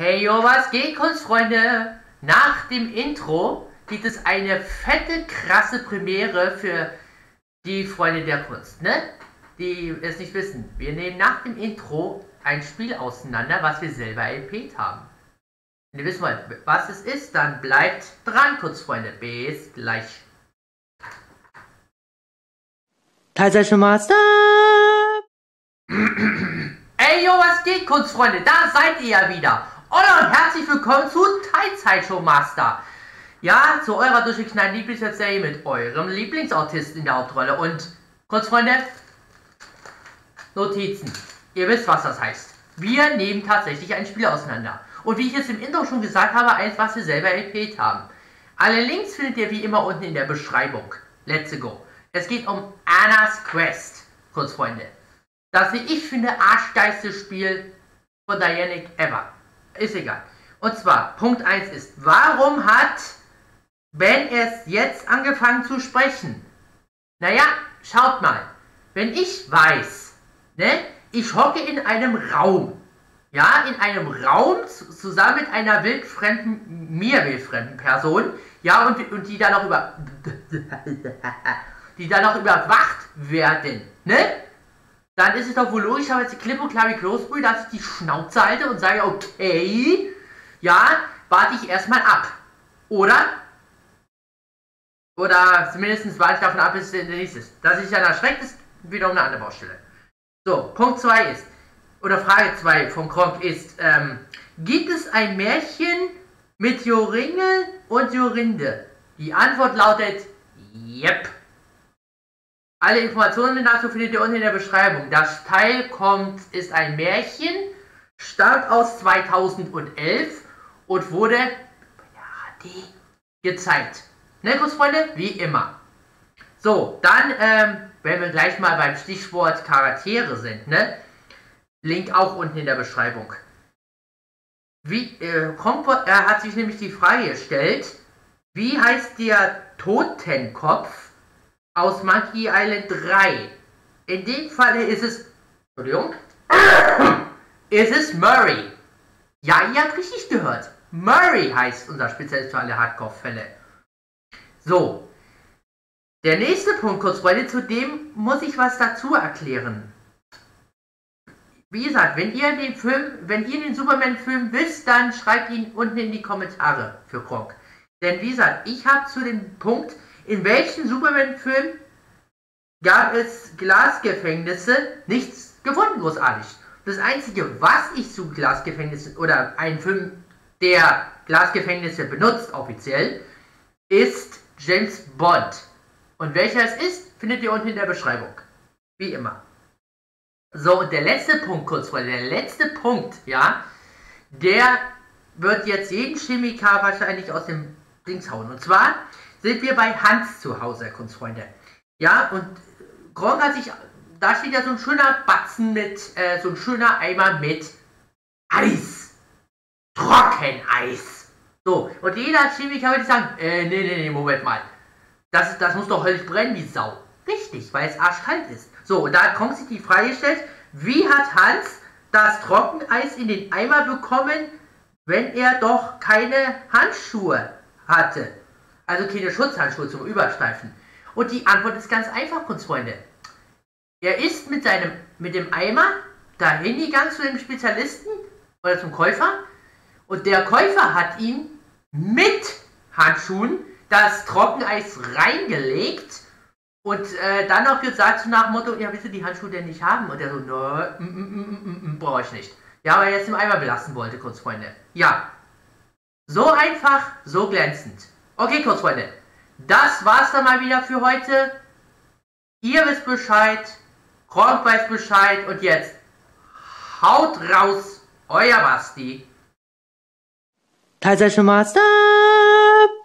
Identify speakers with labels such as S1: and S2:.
S1: Hey yo, was geht, Kunstfreunde? Nach dem Intro gibt es eine fette, krasse Premiere für die Freunde der Kunst, ne? Die es nicht wissen. Wir nehmen nach dem Intro ein Spiel auseinander, was wir selber LP't haben. Wenn ihr wissen wollt, was es ist, dann bleibt dran, Kunstfreunde. Bis gleich.
S2: Teilzeichen Master!
S1: Ey, yo, was geht, Kunstfreunde? Da seid ihr ja wieder. Hallo und herzlich willkommen zu Teilzeitshow Master. Ja, zu eurer durchgeknallten Lieblingsserie mit eurem Lieblingsautisten in der Hauptrolle. Und, Kunstfreunde, Notizen. Ihr wisst, was das heißt. Wir nehmen tatsächlich ein Spiel auseinander. Und wie ich es im Intro schon gesagt habe, eins, was wir selber LP't haben. Alle Links findet ihr wie immer unten in der Beschreibung. Let's go. Es geht um Anna's Quest, Kunstfreunde. Das, wie ich finde, arschgeilste Spiel von Dianic ever. Ist egal. Und zwar, Punkt 1 ist, warum hat Ben erst jetzt angefangen zu sprechen? Naja, schaut mal. Wenn ich weiß, ne, ich hocke in einem Raum, ja, in einem Raum zusammen mit einer wildfremden, mir wildfremden Person, ja, und, und die dann noch über, die dann noch überwacht werden, ne? Ist es doch wohl logischerweise klipp und klar wie Kloßbrühe, dass ich die Schnauze halte und sage, okay, ja, warte ich erstmal ab. Oder? Oder zumindest warte ich davon ab, bis es der nächste ist. Dass ich dann erschreckt, ist wiederum eine andere Baustelle. So, Punkt 2 ist, oder Frage 2 von Kronk ist, ähm, gibt es ein Märchen mit Joringel und Jorinde? Die Antwort lautet, yep. Alle Informationen dazu findet ihr unten in der Beschreibung. Das Teil kommt, ist ein Märchen, stammt aus 2011 und wurde ja, HD gezeigt. Ne, Großfreunde? Wie immer. So, dann, ähm, wenn wir gleich mal beim Stichwort Charaktere sind, ne? Link auch unten in der Beschreibung. Wie, äh, Kompot, er hat sich nämlich die Frage gestellt, wie heißt der Totenkopf aus Monkey Island 3. In dem Fall ist es. Entschuldigung. ist es Murray. Ja, ihr habt richtig gehört. Murray heißt unser Spezialist für alle Hardcore-Fälle. So. Der nächste Punkt, kurz Freunde, zu dem muss ich was dazu erklären. Wie gesagt, wenn ihr den Film, wenn ihr den Superman-Film wisst, dann schreibt ihn unten in die Kommentare für Kronk. Denn wie gesagt, ich habe zu dem Punkt, in welchem Superman-Film gab es Glasgefängnisse? Nichts gefunden, großartig. Das Einzige, was ich zu Glasgefängnissen oder einen Film, der Glasgefängnisse benutzt, offiziell, ist James Bond. Und welcher es ist, findet ihr unten in der Beschreibung. Wie immer. So, und der letzte Punkt, kurz vor, der letzte Punkt, ja, der wird jetzt jeden Chemiker wahrscheinlich aus dem Dings hauen. Und zwar sind wir bei Hans zu Hause, Kunstfreunde. Ja, und Gronk hat sich, da steht ja so ein schöner Batzen mit, äh, so ein schöner Eimer mit Eis. Trockeneis. So, und jeder Chemiker würde sagen, äh, nee, nee, nee, Moment mal. Das, das muss doch höllisch brennen wie Sau. Richtig, weil es arschkalt ist. So, und da kommt sich die Frage gestellt, wie hat Hans das Trockeneis in den Eimer bekommen, wenn er doch keine Handschuhe hatte? Also keine Schutzhandschuhe zum Überstreifen. Und die Antwort ist ganz einfach, Kunstfreunde. Er ist mit seinem, mit dem Eimer dahin gegangen zu dem Spezialisten oder zum Käufer und der Käufer hat ihm mit Handschuhen das Trockeneis reingelegt und äh, dann noch gesagt so nach dem Motto, ja, willst du die Handschuhe denn nicht haben? Und er so, mm, brauche ich nicht. Ja, weil er jetzt im Eimer belassen wollte, Kunstfreunde. Ja, so einfach, so glänzend. Okay, Kurzfreunde, das war's dann mal wieder für heute. Ihr wisst Bescheid, Kronk weiß Bescheid und jetzt haut raus, euer Basti.
S2: Mal, stop!